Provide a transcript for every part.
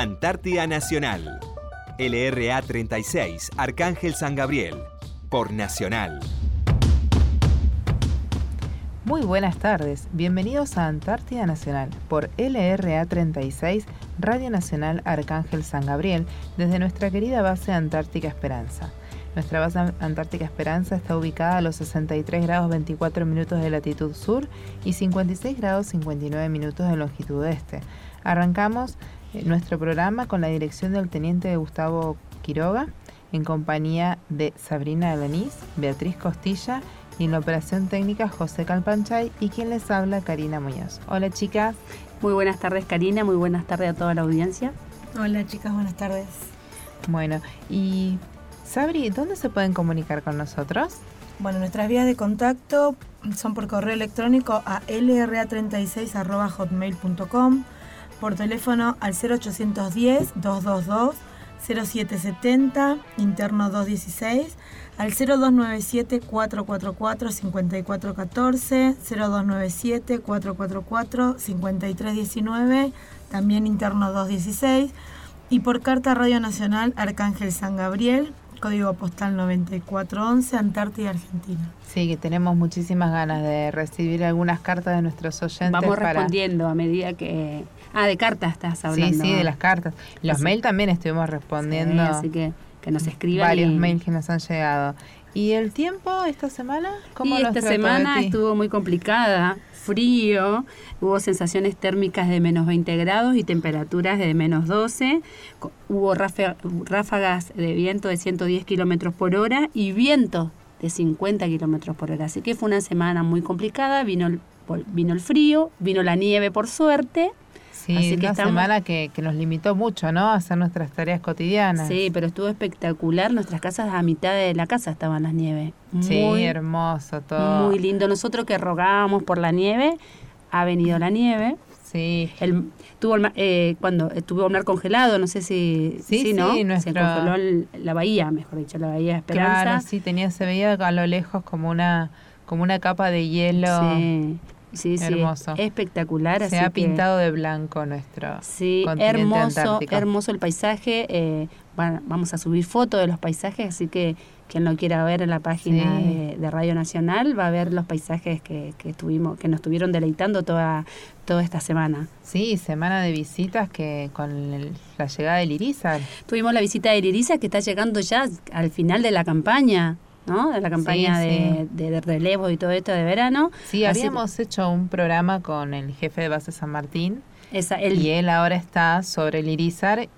Antártida Nacional. LRA 36, Arcángel San Gabriel. Por Nacional. Muy buenas tardes, bienvenidos a Antártida Nacional por LRA 36, Radio Nacional Arcángel San Gabriel, desde nuestra querida base Antártica Esperanza. Nuestra base Antártica Esperanza está ubicada a los 63 grados 24 minutos de latitud sur y 56 grados 59 minutos de longitud este. Arrancamos nuestro programa con la dirección del teniente Gustavo Quiroga, en compañía de Sabrina Alaniz, Beatriz Costilla y en la operación técnica José Calpanchay y quien les habla Karina Muñoz. Hola chicas. Muy buenas tardes Karina, muy buenas tardes a toda la audiencia. Hola chicas, buenas tardes. Bueno, y Sabri, ¿dónde se pueden comunicar con nosotros? Bueno, nuestras vías de contacto son por correo electrónico a lra36.hotmail.com, por teléfono al 0810-222-0770, interno 216, al 0297-444-5414, 0297-444-5319, también interno 216, y por carta Radio Nacional Arcángel San Gabriel, código postal 9411, Antártida, Argentina. Sí, que tenemos muchísimas ganas de recibir algunas cartas de nuestros oyentes. Vamos respondiendo a medida que... Ah, de cartas estás hablando. Sí, sí, de las cartas. Los mails también estuvimos respondiendo. así que que nos escriban. Varios mails que nos han llegado. ¿Y el tiempo esta semana? ¿Cómo y esta semana estuvo muy complicada, frío, hubo sensaciones térmicas de menos 20 grados y temperaturas de menos 12, hubo ráfagas de viento de 110 kilómetros por hora y viento de 50 kilómetros por hora. Así que fue una semana muy complicada, vino vino el frío, vino la nieve por suerte Sí, Así una semana que, nos limitó mucho, ¿no? A hacer nuestras tareas cotidianas. Sí, pero estuvo espectacular. Nuestras casas a mitad de la casa estaban las nieves. sí, hermoso todo. Muy lindo. Nosotros que rogábamos por la nieve, ha venido la nieve. Sí. El, tuvo eh, cuando estuvo el mar congelado, no sé si, sí, sí, ¿no? Se congeló la bahía, mejor dicho, la bahía de Esperanza. Claro, sí, tenía, se veía a lo lejos como una, como una capa de hielo. Sí. Sí, hermoso. espectacular. Se ha pintado de blanco nuestro. Sí, hermoso, hermoso el paisaje. Eh, vamos a subir fotos de los paisajes, así que quien lo quiera ver en la página de, Radio Nacional va a ver los paisajes que, que, estuvimos, que nos estuvieron deleitando toda, toda esta semana. Sí, semana de visitas que con la llegada del Irizar. Tuvimos la visita del Irizar que está llegando ya al final de la campaña. ¿No? De la campaña de, relevo y todo esto de verano. Sí, habíamos hecho un programa con el jefe de base San Martín. Esa, y él ahora está sobre el Irizar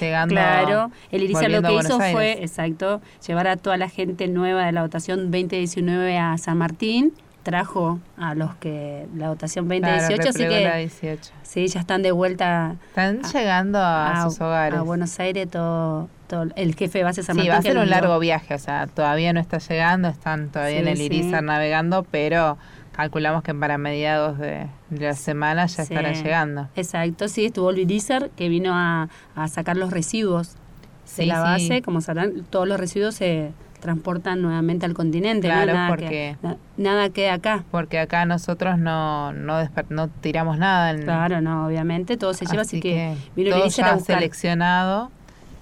llegando Claro, el Irizar lo que hizo fue, exacto, llevar a toda la gente nueva de la votación 2019 a San Martín trajo a los que la votación 2018, así que sí, ya están de vuelta. Están llegando a, sus hogares. A Buenos Aires todo, el jefe de base San Sí, va a ser un largo viaje, o sea, todavía no está llegando, están todavía en el Irizar navegando, pero calculamos que para mediados de, la semana ya estarán llegando. Exacto, sí, estuvo el Irizar que vino a, sacar los residuos de la base, como sabrán, todos los residuos se transportan nuevamente al continente. Claro, nada porque nada queda acá. Porque acá nosotros no no, no tiramos nada. claro, no, obviamente todo se lleva, así, que, todo ya seleccionado,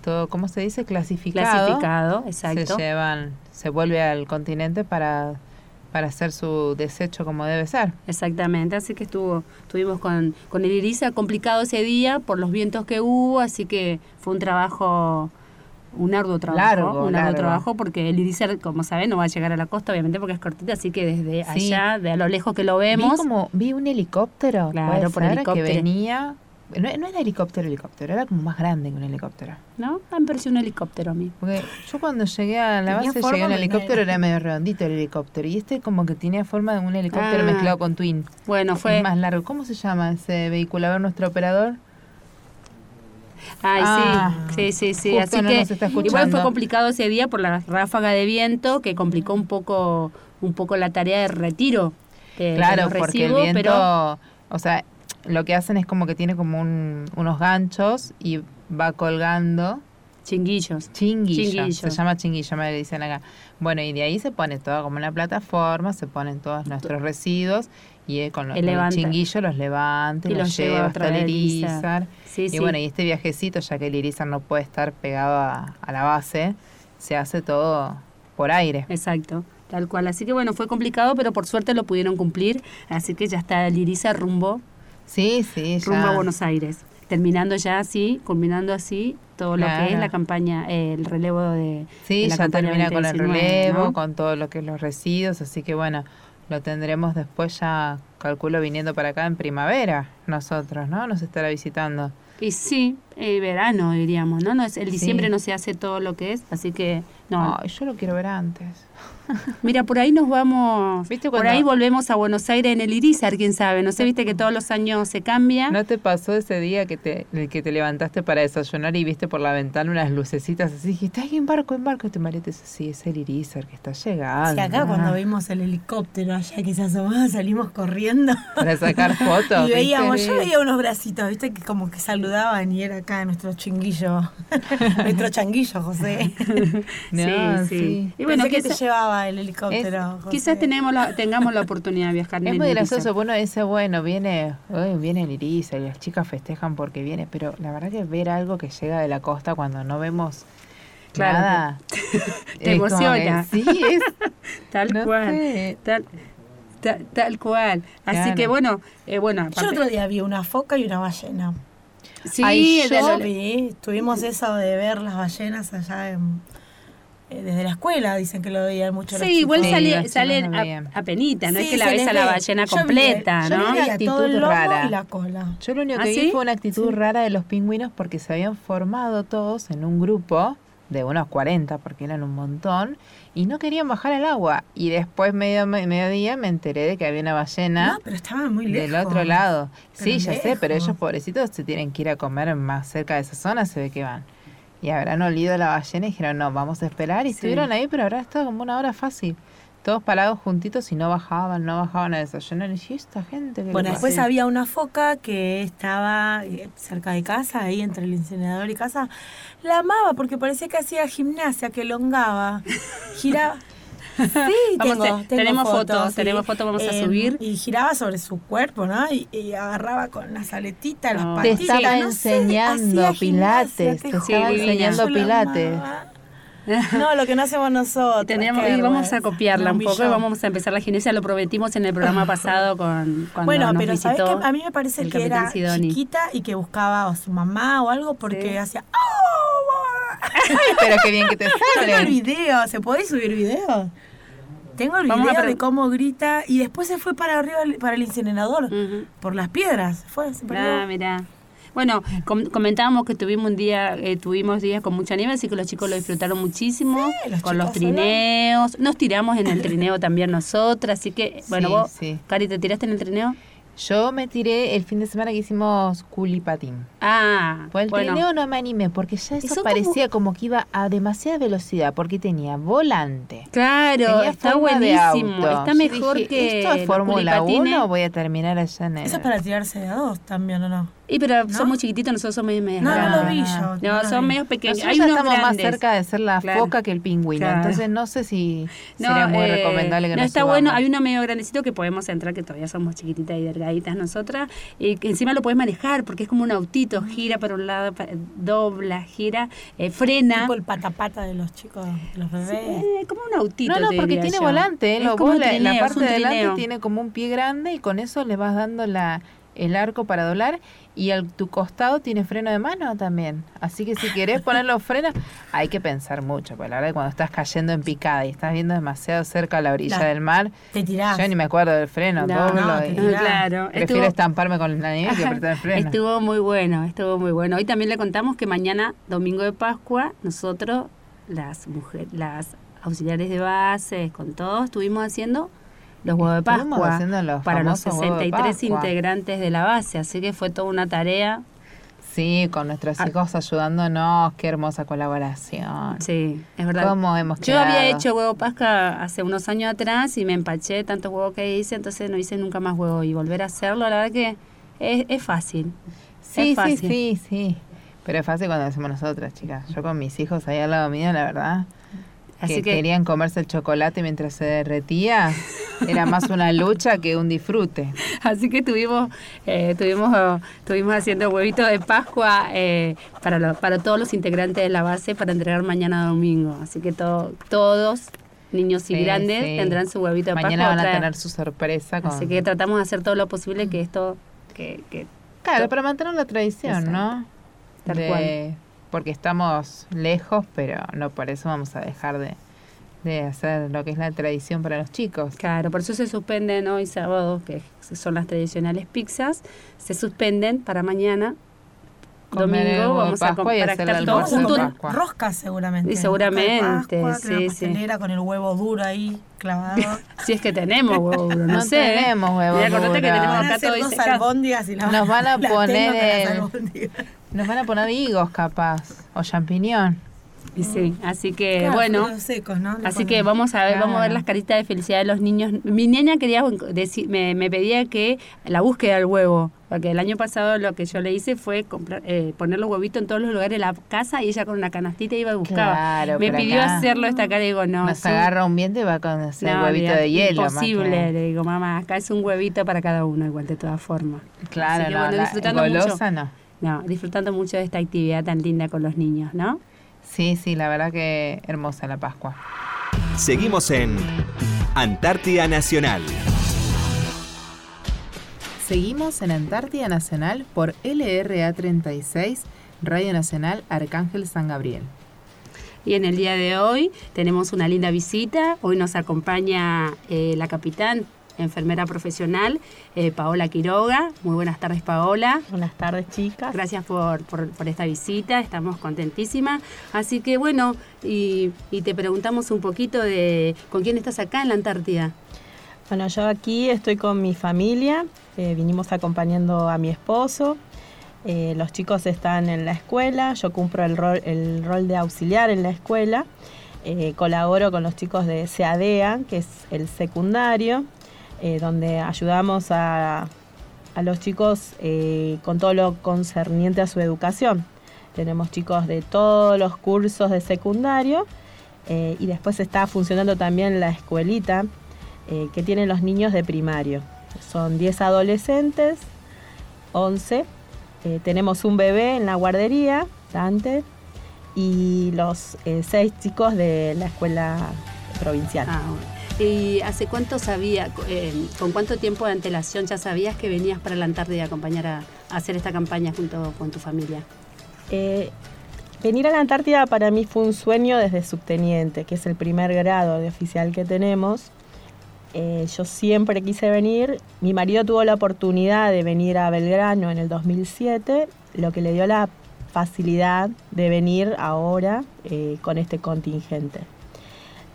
todo, ¿cómo se dice? Clasificado. Clasificado, exacto. Se llevan, se vuelve al continente para para hacer su desecho como debe ser. Exactamente, así que estuvo, estuvimos con, con el Irisa complicado ese día por los vientos que hubo, así que fue un trabajo un arduo trabajo, un arduo trabajo porque el Irizar, como saben, no va a llegar a la costa, obviamente, porque es cortita, así que desde allá, de a lo lejos que lo vemos. Vi como, vi un helicóptero, claro, por helicóptero. que venía. No, no, era helicóptero, helicóptero, era como más grande que un helicóptero. ¿No? Me pareció un helicóptero a mí. Porque yo cuando llegué a la base, llegué a un helicóptero, era medio redondito el helicóptero. Y este como que tenía forma de un helicóptero ah. mezclado con Twin. Bueno, fue. Es más largo. ¿Cómo se llama ese vehículo? A ver, nuestro operador. Ay, sí, ah. sí, sí, sí. Así que igual fue complicado ese día por la ráfaga de viento que complicó un poco, un poco la tarea de retiro. claro, porque el viento, o sea, lo que hacen es como que tiene como unos ganchos y va colgando. Chinguillos. Chinguillos. Se llama chinguillo, me dicen acá. Bueno, y de ahí se pone todo como una plataforma, se ponen todos nuestros residuos y eh, con, los, el chinguillo los levanta y, los, lleva hasta el Irizar. y bueno, y este viajecito, ya que el Irizar no puede estar pegado a, la base, se hace todo por aire. Exacto. Tal cual. Así que bueno, fue complicado, pero por suerte lo pudieron cumplir. Así que ya está el Irizar rumbo. Sí, sí, Rumbo a Buenos Aires. Terminando ya así, culminando así todo lo que es la campaña, el relevo de. Sí, ya termina con el relevo, con todo lo que es los residuos. Así que bueno, lo tendremos después ya, calculo, viniendo para acá en primavera, nosotros, ¿no? Nos estará visitando. Y sí, eh, verano diríamos, ¿no? no es, el diciembre no se hace todo lo que es, así que no. yo lo quiero ver antes. Mira, por ahí nos vamos, por ahí volvemos a Buenos Aires en el Irizar, quién sabe. No sé, viste que todos los años se cambia. ¿No te pasó ese día que te, que te levantaste para desayunar y viste por la ventana unas lucecitas así? Dijiste, ay, en barco, en barco. Y tu marido dice, sí, es el Irizar que está llegando. Sí, acá cuando vimos el helicóptero allá que se asomaba, salimos corriendo. Para sacar fotos. y veíamos, yo veía unos bracitos, viste, que como que saludaban y era acá nuestro chinguillo, nuestro changuillo, José. sí, sí, Y bueno, ¿qué te llevaba el helicóptero? quizás tenemos tengamos la oportunidad de viajar en Es muy gracioso, bueno, dice, bueno, viene, viene el iris y las chicas festejan porque viene, pero la verdad que ver algo que llega de la costa cuando no vemos nada. te emociona. sí, es. tal cual. Tal, cual. Así que bueno, eh, bueno. Yo otro día vi una foca y una ballena. Sí, yo vi, tuvimos eso de ver las ballenas allá en, desde la escuela dicen que lo veían mucho. Sí, igual sale, salen a, penita, no es que la ves a la ballena completa, ¿no? Yo actitud rara. Y la cola. Yo lo único ¿Ah, que vi fue una actitud rara de los pingüinos porque se habían formado todos en un grupo de unos 40, porque eran un montón, y no querían bajar al agua. Y después, medio mediodía, me enteré de que había una ballena. No, pero estaban muy lejos. Del otro lado. sí, ya sé, pero ellos, pobrecitos, se tienen que ir a comer más cerca de esa zona, se ve que van y habrán olido la ballena y dijeron, no, vamos a esperar. Y estuvieron ahí, pero habrá estado como una hora fácil. Todos parados juntitos y no bajaban, no bajaban a desayunar. Y esta gente que Bueno, después había una foca que estaba eh, cerca de casa, ahí entre el incinerador y casa. La amaba porque parecía que hacía gimnasia, que elongaba, giraba. Sí, tenemos fotos, tenemos fotos, vamos a em, subir. Y giraba sobre su cuerpo, ¿no? Y, agarraba con las aletitas, las patitas. Te estaba enseñando pilates, te, estaba enseñando pilates. No, lo que no hacemos nosotros. Y vamos a copiarla un, poco y vamos a empezar la gimnasia. Lo prometimos en el programa pasado con cuando Bueno, nos pero visitó ¿sabes que A mí me parece que era chiquita y que buscaba a su mamá o algo porque hacía... ¡Oh! pero qué bien que te sale. Tengo el video, ¿se puede subir video? Tengo el video de cómo grita y después se fue para arriba para el incinerador por las piedras. Fue, ah, mira. Bueno, comentábamos que tuvimos un día, eh, tuvimos días con mucha nieve, así que los chicos lo disfrutaron muchísimo con los trineos. Nos tiramos en el trineo también nosotras, así que, bueno, vos, Cari, ¿te tiraste en el trineo? Yo me tiré el fin de semana que hicimos culipatín. Ah, Por el trineo no me animé porque ya eso, parecía como... que iba a demasiada velocidad porque tenía volante. Claro, está buenísimo. Está mejor que esto es Fórmula 1 voy a terminar allá en el... Eso es para tirarse de a dos también, ¿o no? Y pero son muy chiquititos, nosotros somos medio No, no lo vi yo. No, son medio pequeños. Hay ya estamos más cerca de ser la foca que el pingüino. Entonces no sé si sería muy eh, recomendable que no nos está bueno. Hay uno medio grandecito que podemos entrar, que todavía somos chiquititas y delgaditas nosotras. Y que encima lo puedes manejar porque es como un autito. Gira para un lado, dobla, gira, eh, frena. Tipo el patapata de los chicos, de los bebés. Sí, como un autito. No, no, porque tiene volante. ¿eh? Lo, como la, la parte de adelante tiene como un pie grande y con eso le vas dando la el arco para doblar y al tu costado tiene freno de mano también. Así que si querés poner los frenos, hay que pensar mucho, porque la verdad que cuando estás cayendo en picada y estás viendo demasiado cerca a la orilla del mar, te tirás. Yo ni me acuerdo del freno, no, claro. prefiero estamparme con la nieve que apretar el freno. Estuvo muy bueno, estuvo muy bueno. Hoy también le contamos que mañana, domingo de Pascua, nosotros, las mujeres, las auxiliares de base, con todos, estuvimos haciendo los huevos de Pascua para los 63 integrantes de la base, así que fue toda una tarea. Sí, con nuestros ah. hijos ayudándonos, qué hermosa colaboración. Sí, es verdad. ¿Cómo hemos Yo había hecho huevo Pascua hace unos años atrás y me empaché tantos huevos que hice, entonces no hice nunca más huevo y volver a hacerlo, la verdad que es, es fácil. Sí, sí, sí, sí. Pero es fácil cuando lo hacemos nosotras, chicas. Yo con mis hijos ahí al lado mío, la verdad. Que, querían comerse el chocolate mientras se derretía. Era más una lucha que un disfrute. Así que tuvimos, eh, tuvimos, tuvimos haciendo huevitos de Pascua eh, para, para todos los integrantes de la base para entregar mañana domingo. Así que todos niños y grandes tendrán su huevito de Pascua. Mañana van a tener su sorpresa. Así que tratamos de hacer todo lo posible que esto... Que, que claro, para mantener la tradición, ¿no? Tal cual porque estamos lejos, pero no por eso vamos a dejar de, hacer lo que es la tradición para los chicos. Claro, por eso se suspenden hoy sábado, que son las tradicionales pizzas, se suspenden para mañana. domingo vamos a comprar todos juntos. Roscas seguramente. Y seguramente, sí, sí. con el huevo duro ahí clavado. si es que tenemos huevo duro, no, sé. tenemos huevo duro. que tenemos acá todo y Nos van a poner nos van a poner higos capaz, o champiñón. Y sí, así que bueno, secos, ¿no? así que vamos a ver, vamos a ver las caritas de felicidad de los niños. Mi niña quería decir, me, me, pedía que la búsqueda del huevo, porque el año pasado lo que yo le hice fue comprar, eh, poner los huevitos en todos los lugares de la casa y ella con una canastita iba y buscaba. me pidió hacerlo esta cara y digo, no. Nos agarra un viento y va a conocer el huevito de hielo. Imposible, le digo, mamá, acá es un huevito para cada uno, igual de todas formas. Claro, no, bueno, disfrutando golosa no no, disfrutando mucho de esta actividad tan linda con los niños, ¿no? Sí, sí, la verdad que hermosa la Pascua. Seguimos en Antártida Nacional. Seguimos en Antártida Nacional por LRA 36, Radio Nacional Arcángel San Gabriel. Y en el día de hoy tenemos una linda visita. Hoy nos acompaña eh, la capitán enfermera profesional, eh, Paola Quiroga. Muy buenas tardes, Paola. Buenas tardes, chicas. Gracias por, esta visita, estamos contentísimas. Así que bueno, y, te preguntamos un poquito de con quién estás acá en la Antártida. Bueno, yo aquí estoy con mi familia, eh, vinimos acompañando a mi esposo. Eh, los chicos están en la escuela, yo cumplo el rol, el rol de auxiliar en la escuela. colaboro con los chicos de SEADEA, que es el secundario, eh, donde ayudamos a, los chicos eh, con todo lo concerniente a su educación. Tenemos chicos de todos los cursos de secundario eh, y después está funcionando también la escuelita que tienen los niños de primario. Son 10 adolescentes, 11. tenemos un bebé en la guardería, Dante, y los 6 chicos de la escuela provincial. Ah, ¿Y hace cuánto sabía, eh, con cuánto tiempo de antelación ya sabías que venías para la Antártida a acompañar a, hacer esta campaña junto con tu familia? Eh, venir a la Antártida para mí fue un sueño desde subteniente, que es el primer grado de oficial que tenemos. Eh, yo siempre quise venir. Mi marido tuvo la oportunidad de venir a Belgrano en el 2007, lo que le dio la facilidad de venir ahora con este contingente.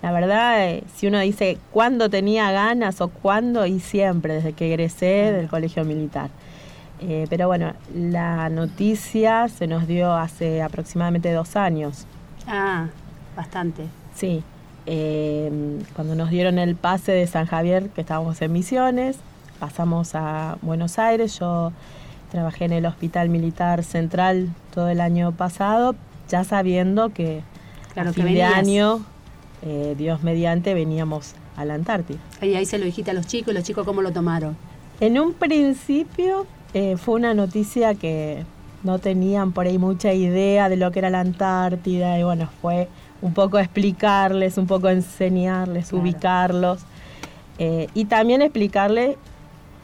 La verdad, eh, si uno dice cuándo tenía ganas o cuándo, y siempre, desde que egresé del colegio militar. Eh, pero bueno, la noticia se nos dio hace aproximadamente dos años. Ah, bastante. Sí. Em, cuando nos dieron el pase de San Javier, que estábamos en misiones, pasamos a Buenos Aires. Yo trabajé en el Hospital Militar Central todo el año pasado, ya sabiendo que claro, a fin de año eh, Dios mediante, veníamos a la Antártida. Y ahí se lo dijiste a los chicos, ¿y los chicos cómo lo tomaron? En un principio eh, fue una noticia que no tenían por ahí mucha idea de lo que era la Antártida y bueno, fue un poco explicarles, un poco enseñarles, ubicarlos eh, y también explicarles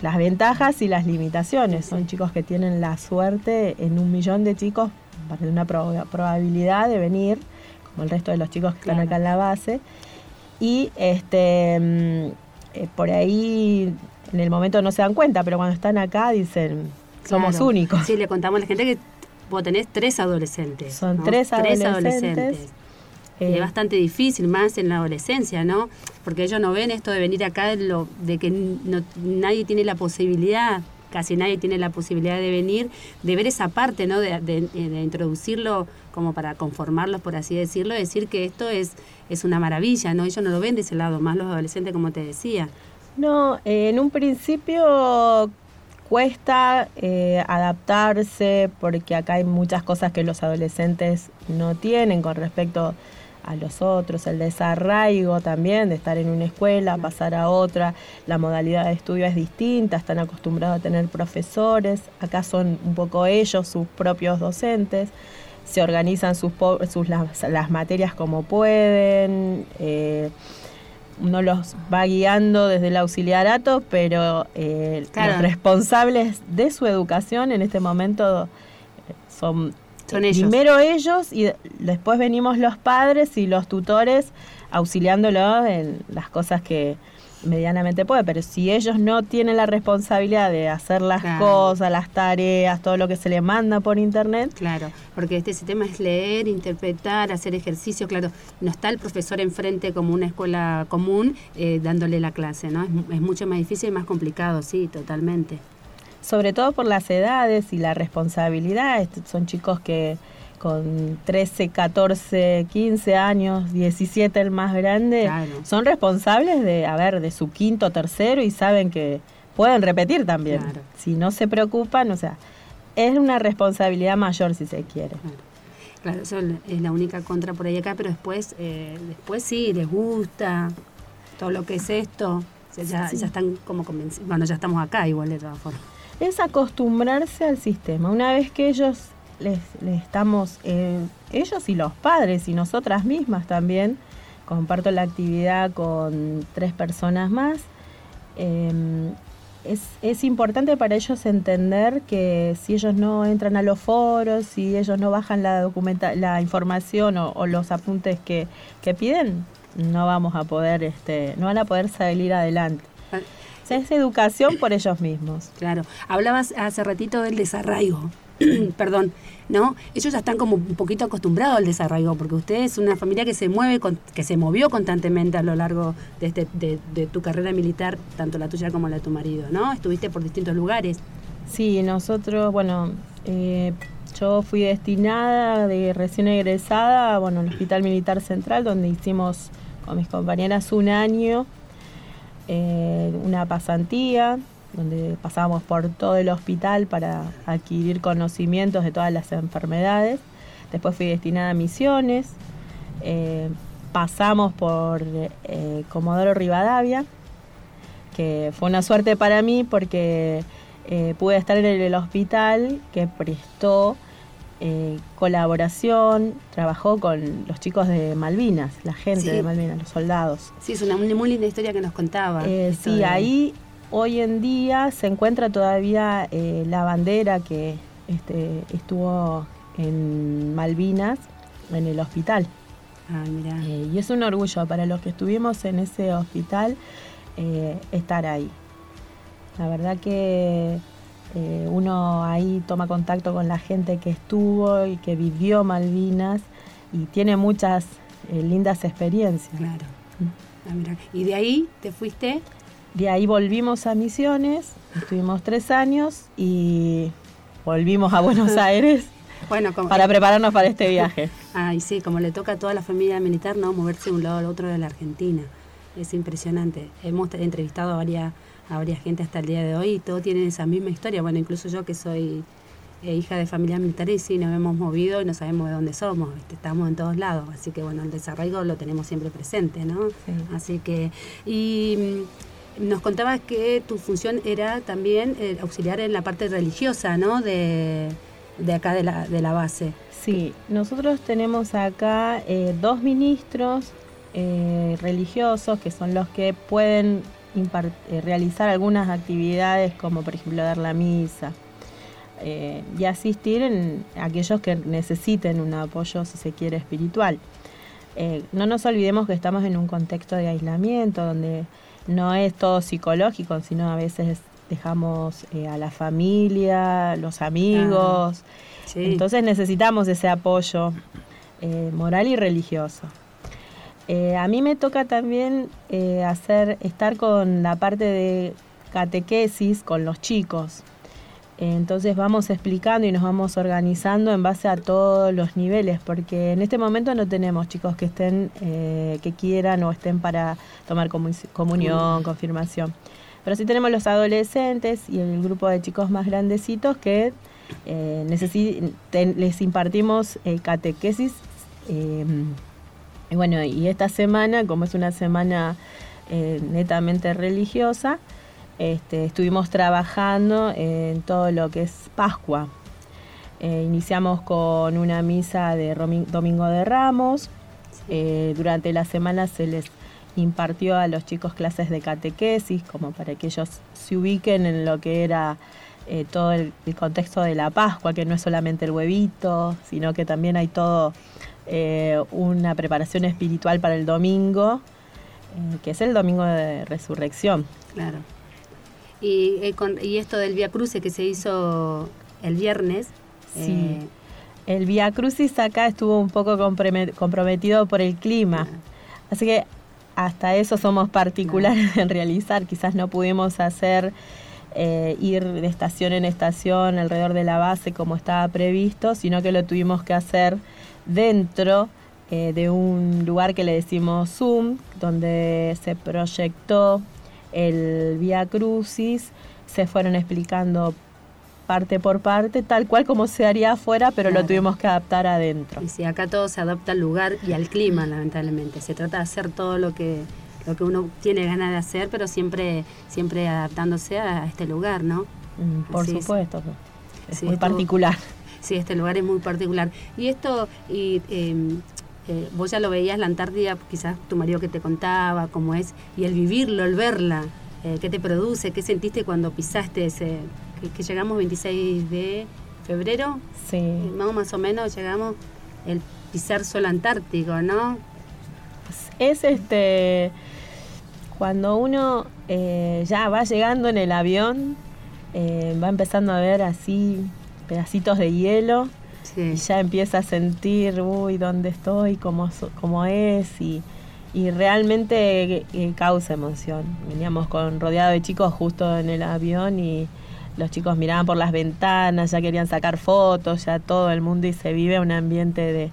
las ventajas y las limitaciones. Son chicos que tienen la suerte en un millón de chicos, para una probabilidad de venir el resto de los chicos que están acá en la base. Y este mm, eh, por ahí en el momento no se dan cuenta, pero cuando están acá dicen, somos únicos. Sí, le contamos a la gente que vos tenés tres adolescentes. Son tres, adolescentes. es eh, bastante difícil, más en la adolescencia, ¿no? Porque ellos no ven esto de venir acá, de, lo, de que nadie tiene la posibilidad casi nadie tiene la posibilidad de venir, de ver esa parte, ¿no? De, introducirlo como para conformarlos, por así decirlo, decir que esto es, es una maravilla, ¿no? Ellos no lo ven de ese lado, más los adolescentes, como te decía. No, en un principio cuesta eh, adaptarse porque acá hay muchas cosas que los adolescentes no tienen con respecto a los otros, el desarraigo también de estar en una escuela, pasar a otra, la modalidad de estudio es distinta, están acostumbrados a tener profesores, acá son un poco ellos sus propios docentes, se organizan sus, sus las, materias como pueden. Eh, uno los va guiando desde el auxiliarato, pero eh, los responsables de su educación en este momento eh, son son ellos. Primero ellos y después venimos los padres y los tutores auxiliándolos en las cosas que medianamente puede, pero si ellos no tienen la responsabilidad de hacer las cosas, las tareas, todo lo que se le manda por internet. Claro, porque este sistema es leer, interpretar, hacer ejercicio, claro, no está el profesor enfrente como una escuela común eh, dándole la clase, ¿no? es mucho más difícil y más complicado, sí, totalmente sobre todo por las edades y la responsabilidad. Son chicos que con 13, 14, 15 años, 17 el más grande, son responsables de, a ver, de su quinto, tercero y saben que pueden repetir también. Si no se preocupan, o sea, es una responsabilidad mayor si se quiere. Claro, eso es la única contra por ahí acá, pero después, eh, después sí, les gusta todo lo que es esto. ya, ya están como convencidos. Bueno, ya estamos acá igual de todas formas es acostumbrarse al sistema. Una vez que ellos les, estamos, eh, ellos y los padres y nosotras mismas también, comparto la actividad con tres personas más, em, es, importante para ellos entender que si ellos no entran a los foros, si ellos no bajan la, documenta la información o, los apuntes que, que, piden, no vamos a poder, este, no van a poder salir adelante. Ah, es educación por ellos mismos. Claro. Hablabas hace ratito del desarraigo. Perdón, ¿no? Ellos ya están como un poquito acostumbrados al desarraigo, porque usted es una familia que se mueve, que se movió constantemente a lo largo de, este, de, tu carrera militar, tanto la tuya como la de tu marido, ¿no? Estuviste por distintos lugares. Sí, nosotros, bueno, eh, yo fui destinada de recién egresada, bueno, al Hospital Militar Central, donde hicimos con mis compañeras un año eh, una pasantía donde pasábamos por todo el hospital para adquirir conocimientos de todas las enfermedades. Después fui destinada a misiones. Eh, pasamos por eh, Comodoro Rivadavia, que fue una suerte para mí porque pude estar en el hospital que prestó eh, colaboración, trabajó con los chicos de Malvinas, la gente de Malvinas, los soldados. Sí, es una muy, linda historia que nos contaba. Eh, sí, ahí hoy en día se encuentra todavía eh, la bandera que este, estuvo en Malvinas, en el hospital. Ah, mira. y es un orgullo para los que estuvimos en ese hospital estar ahí. La verdad que eh, uno ahí toma contacto con la gente que estuvo y que vivió Malvinas y tiene muchas eh, lindas experiencias. Claro. Mm. Ah, ¿Y de ahí te fuiste? De ahí volvimos a Misiones, estuvimos tres años y volvimos a Buenos Aires. Bueno, para prepararnos para este viaje. Ay, sí, como le toca a toda la familia militar, ¿no? Moverse de un lado al otro de la Argentina. Es impresionante. Hemos entrevistado a varias habría gente hasta el día de hoy y todos tienen esa misma historia. Bueno, incluso yo que soy eh, hija de familia militar y sí, nos hemos movido y no sabemos de dónde somos, estamos en todos lados, así que bueno, el desarrollo lo tenemos siempre presente, ¿no? Así que, y nos contabas que tu función era también eh, auxiliar en la parte religiosa, ¿no? De, acá de la, de la base. Sí, nosotros tenemos acá eh, dos ministros religiosos que son los que pueden eh, realizar algunas actividades como por ejemplo dar la misa eh, y asistir en aquellos que necesiten un apoyo, si se quiere, espiritual. Eh, no nos olvidemos que estamos en un contexto de aislamiento donde no es todo psicológico, sino a veces dejamos a la familia, los amigos. Entonces necesitamos ese apoyo moral y religioso. Eh, a mí me toca también eh, hacer, estar con la parte de catequesis con los chicos. Entonces vamos explicando y nos vamos organizando en base a todos los niveles, porque en este momento no tenemos chicos que estén, eh, que quieran o estén para tomar comunión, confirmación. Pero sí tenemos los adolescentes y el grupo de chicos más grandecitos que les impartimos catequesis Y bueno, y esta semana, como es una semana eh, netamente religiosa, este, estuvimos trabajando en todo lo que es Pascua. Eh, iniciamos con una misa de Domingo de Ramos. Eh, durante la semana se les impartió a los chicos clases de catequesis, como para que ellos se ubiquen en lo que era todo el, contexto de la Pascua, que no es solamente el huevito, sino que también hay todo eh, una preparación espiritual para el domingo, eh, que es el domingo de resurrección. Claro. Y, eh, y esto del Via Crucis que se hizo el viernes. Sí. el Via Crucis acá estuvo un poco comprometido por el clima. Así que hasta eso somos particulares en realizar. Quizás no pudimos hacer ir de estación en estación alrededor de la base como estaba previsto, sino que lo tuvimos que hacer dentro eh, de un lugar que le decimos Zoom, donde se proyectó el Vía Crucis, se fueron explicando parte por parte, tal cual como se haría afuera, pero lo tuvimos que adaptar adentro. Y si acá todo se adapta al lugar y al clima, lamentablemente. Se trata de hacer todo lo que lo que uno tiene ganas de hacer, pero siempre siempre adaptándose a este lugar, ¿no? Mm, por supuesto, es muy particular. Sí, este lugar es muy particular. Y esto, y, em, eh, vos ya lo veías, la Antártida, quizás tu marido que te contaba cómo es, y el vivirlo, el verla, eh, qué te produce, qué sentiste cuando pisaste ese, que, llegamos 26 de febrero, sí. más o menos llegamos el pisar suelo antártico, ¿no? Es este, cuando uno eh, ya va llegando en el avión, va empezando a ver así pedacitos de hielo y ya empieza a sentir, uy, ¿dónde estoy? ¿Cómo, cómo es? Y, realmente eh, causa emoción. Veníamos con rodeado de chicos justo en el avión y los chicos miraban por las ventanas, ya querían sacar fotos, ya todo el mundo y se vive un ambiente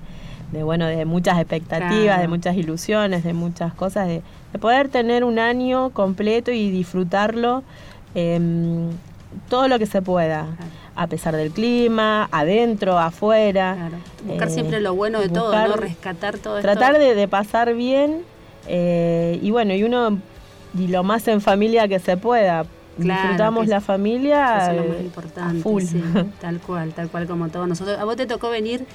de, bueno, de muchas expectativas, de muchas ilusiones, de muchas cosas, de, poder tener un año completo y disfrutarlo em, todo lo que se pueda a pesar del clima, adentro, afuera. Buscar siempre lo bueno de todo, ¿no? Rescatar todo Tratar De, de, pasar bien eh, y bueno, y uno, y lo más en familia que se pueda. Disfrutamos la familia. Eso es lo más importante. tal cual, tal cual como todos nosotros. ¿A vos te tocó venir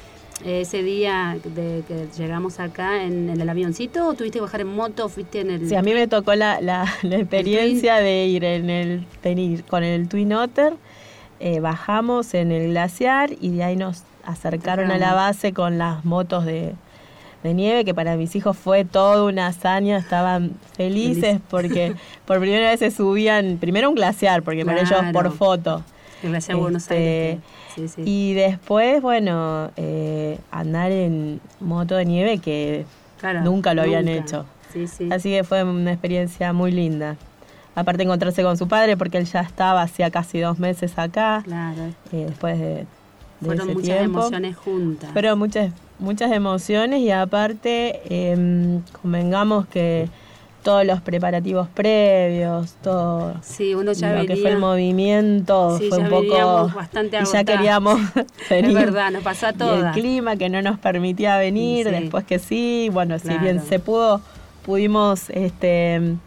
eh, ese día de que llegamos acá en, el avioncito o tuviste que bajar en moto? ¿Fuiste en el.? Sí, a mí me tocó la, la, experiencia de ir en el, venir con el Twin Otter eh, bajamos en el glaciar y de ahí nos acercaron a la base con las motos de, nieve, que para mis hijos fue toda una hazaña, estaban felices porque por primera vez se subían, primero un glaciar, porque para ellos por foto. El glaciar Buenos Aires. Este, y después, bueno, eh, andar en moto de nieve que nunca lo habían hecho. Así que fue una experiencia muy linda aparte encontrarse con su padre porque él ya estaba hacía casi dos meses acá. Claro. Eh, después de, Fueron muchas emociones juntas. Pero muchas, muchas emociones y aparte em, convengamos que todos los preparativos previos, todo sí, uno ya lo que fue el movimiento fue un poco bastante y ya queríamos venir. Es verdad, nos pasó a todas. el clima que no nos permitía venir, después que sí, bueno, si bien se pudo, pudimos este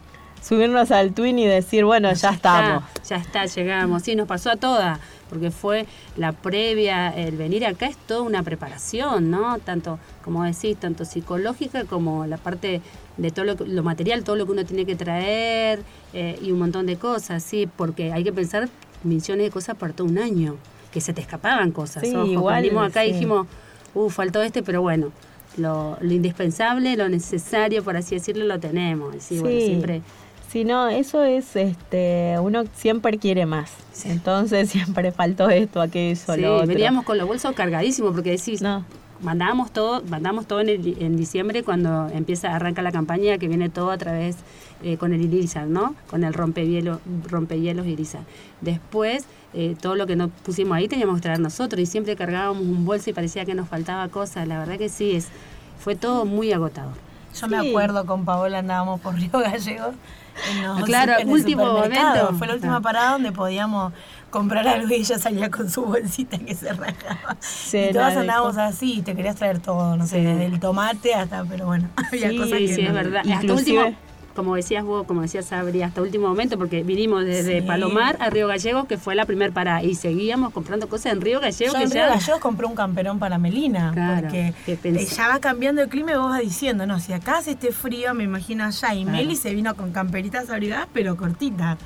subirnos al twin y decir, bueno, ya, estamos. ya está, llegamos. Sí, nos pasó a todas, porque fue la previa, el venir acá es toda una preparación, ¿no? Tanto, como decís, tanto psicológica como la parte de todo lo, material, todo lo que uno tiene que traer eh, y un montón de cosas, sí, porque hay que pensar millones de cosas por todo un año, que se te escapaban cosas. Sí, igual, venimos acá y dijimos, uh, faltó este, pero bueno. Lo, indispensable, lo necesario, por así decirlo, lo tenemos. Sí, Bueno, siempre si no, eso es, este, uno siempre quiere más. Entonces siempre faltó esto, aquello, sí, lo otro. veníamos con los bolsos cargadísimos porque decís, no. mandábamos todo, mandamos todo en, en diciembre cuando empieza, arranca la campaña que viene todo a través eh, con el Irisa, ¿no? Con el rompehielos, rompehielos Irisa. Después, eh, todo lo que nos pusimos ahí teníamos que traer nosotros y siempre cargábamos un bolso y parecía que nos faltaba cosas. La verdad que sí, es, fue todo muy agotador. Yo me acuerdo con Paola andábamos por Río Gallegos. En claro, último momento. Fue la última parada donde podíamos comprar algo y ella salía con su bolsita que se rajaba. y todas andábamos así, te querías traer todo, no sé, desde el tomate hasta, pero bueno, había sí, cosas que sí, es verdad. Hasta último, como decías vos, como decías Sabri, hasta último momento, porque vinimos desde Palomar a Río Gallegos, que fue la primer parada, y seguíamos comprando cosas en Río Gallegos. Yo en Río Gallegos compré un camperón para Melina, porque ya va cambiando el clima y vos vas diciendo, no, si acá hace este frío, me imagino allá, y Meli se vino con camperitas abrigadas, pero cortitas.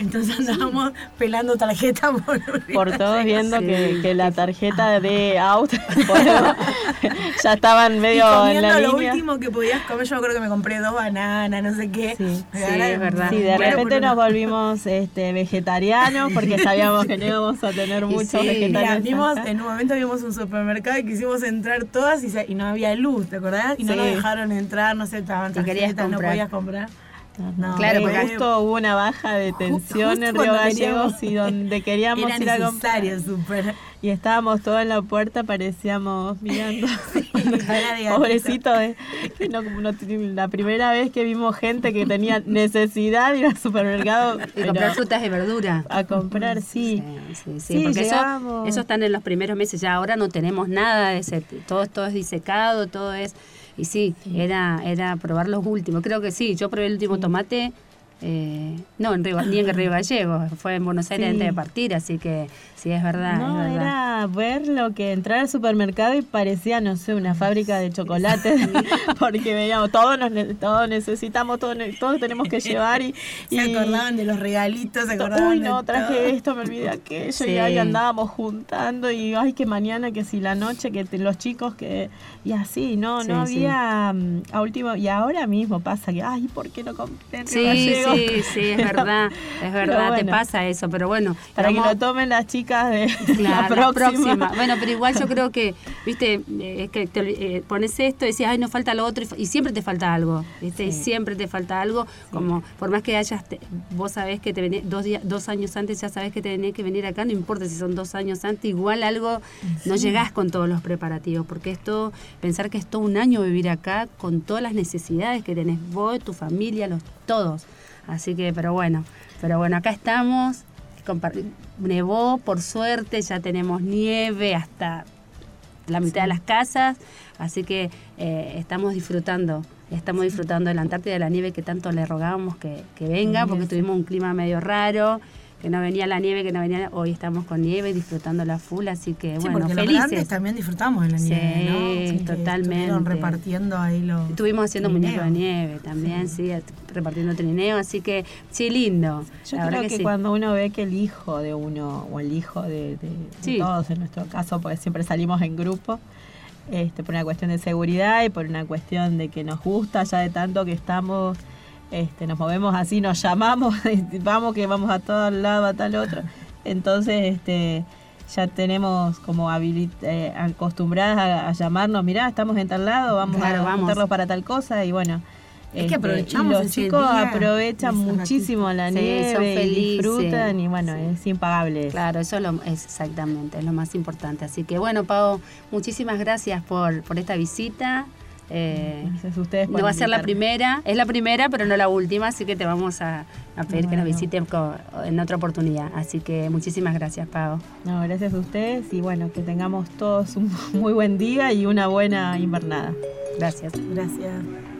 Entonces andábamos pelando tarjeta por, por todos viendo que, la tarjeta de out ya estaban medio en la lo último que podías comer, yo creo que me compré dos bananas, no sé qué. Sí, es verdad. Sí, de repente nos volvimos este, vegetarianos porque sabíamos que no íbamos a tener muchos vegetarianos. en un momento vimos un supermercado y quisimos entrar todas y, no había luz, ¿te acordás? Y no nos dejaron entrar, no sé, estaban tarjetas, no podías comprar. Claro, porque justo hubo una baja de tensión en Río Gallegos y donde queríamos ir a comprar. Super. Y estábamos todos en la puerta, parecíamos mirando. Pobrecito, de, que no, la primera vez que vimos gente que tenía necesidad de ir al supermercado. Y comprar frutas y verduras. A comprar, sí. Sí, sí, porque eso, eso están en los primeros meses. Ya ahora no tenemos nada de ese. Todo, todo es disecado, todo es y sí, Era, era probar los últimos. Creo que sí, yo probé el último tomate eh, no, en Río, ni en Río Gallego, fue en Buenos Aires antes de partir, así que sí, es verdad. No, era ver lo que entrar al supermercado y parecía, no sé, una fábrica de chocolates, porque veíamos, todos, nos, todos necesitamos, todos, todos tenemos que llevar y... Se acordaban de los regalitos, se acordaban Uy, no, traje esto, me olvidé aquello, y ahí andábamos juntando y, ay, que mañana, que si la noche, que los chicos, que... Y así, no, no había... Mm, a último, y ahora mismo pasa que, ay, ¿por qué no compré sí, Sí, sí, es verdad, es verdad, te pasa eso, pero bueno. Para que lo tomen las chicas de la, próxima. Bueno, pero igual yo creo que, viste, eh, es que te, eh, pones esto y decís, ay, no falta lo otro, y, siempre te falta algo, viste, siempre te falta algo, como por más que hayas, vos sabés que te venís, dos, días, dos años antes ya sabés que te tenés que venir acá, no importa si son dos años antes, igual algo, no llegás con todos los preparativos, porque esto, pensar que es todo un año vivir acá con todas las necesidades que tenés vos, tu familia, los todos. Así que, pero bueno, pero bueno, acá estamos. Nevó, por suerte, ya tenemos nieve hasta la mitad de las casas, así que eh, estamos disfrutando, estamos disfrutando de la Antártida de la nieve que tanto le rogábamos que, que venga, porque tuvimos un clima medio raro que no venía la nieve, que no venía. Hoy estamos con nieve disfrutando la full, así que sí, bueno, felices. también disfrutamos de la nieve, sí, totalmente. repartiendo ahí los. Estuvimos haciendo muñecos de nieve también, sí. Repartiendo trineo, así que sí, lindo. Yo creo que, cuando uno ve que el hijo de uno, o el hijo de, todos en nuestro caso, pues siempre salimos en grupo. Este, por una cuestión de seguridad y por una cuestión de que nos gusta ya de tanto que estamos este, nos movemos así, nos llamamos, vamos que vamos a tal lado, a tal otro. Entonces, este, ya tenemos como eh, acostumbradas a, llamarnos, mirá, estamos en tal lado, vamos a vamos. para tal cosa y bueno. Es que este, aprovechamos. los chicos aprovechan muchísimo la nieve y disfrutan y bueno, es impagable. Claro, eso es, lo, exactamente, es lo más importante. Así que bueno, Pau, muchísimas gracias por, por esta visita. Eh, no va a ser la primera, es la primera, pero no la última, así que te vamos a, pedir que nos visiten en otra oportunidad. Así que muchísimas gracias, Pau. No, gracias a ustedes y bueno, que tengamos todos un muy buen día y una buena invernada. Gracias. Gracias.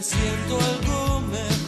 siento algo mejor.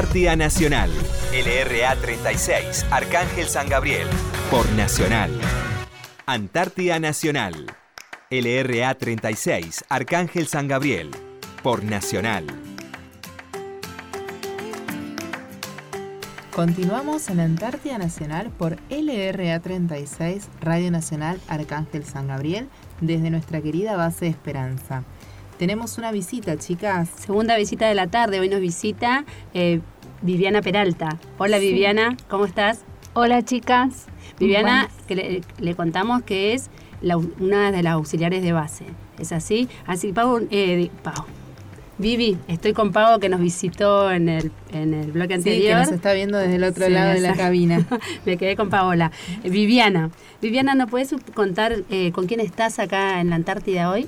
Antártida Nacional. LRA 36, Arcángel San Gabriel. Por Nacional. Antártida Nacional. LRA 36, Arcángel San Gabriel. Por Nacional. Continuamos en Antártida Nacional por LRA 36, Radio Nacional Arcángel San Gabriel, desde nuestra querida base de Esperanza. Tenemos una visita, chicas. Segunda visita de la tarde. Hoy nos visita eh, Viviana Peralta. Hola Viviana, ¿cómo estás? Hola chicas. Viviana, que le, le contamos que es la- una de las auxiliares de base. ¿Es así? Así, Pau, eh, Pau. Vivi, estoy con Pau que nos visitó en el, en el bloque Sí, que anterior. nos está viendo desde el otro Sí, lado de la cabina. Me quedé con Paola. Eh, Viviana, Viviana, ¿nos puedes contar eh, con quién estás acá en la Antártida hoy?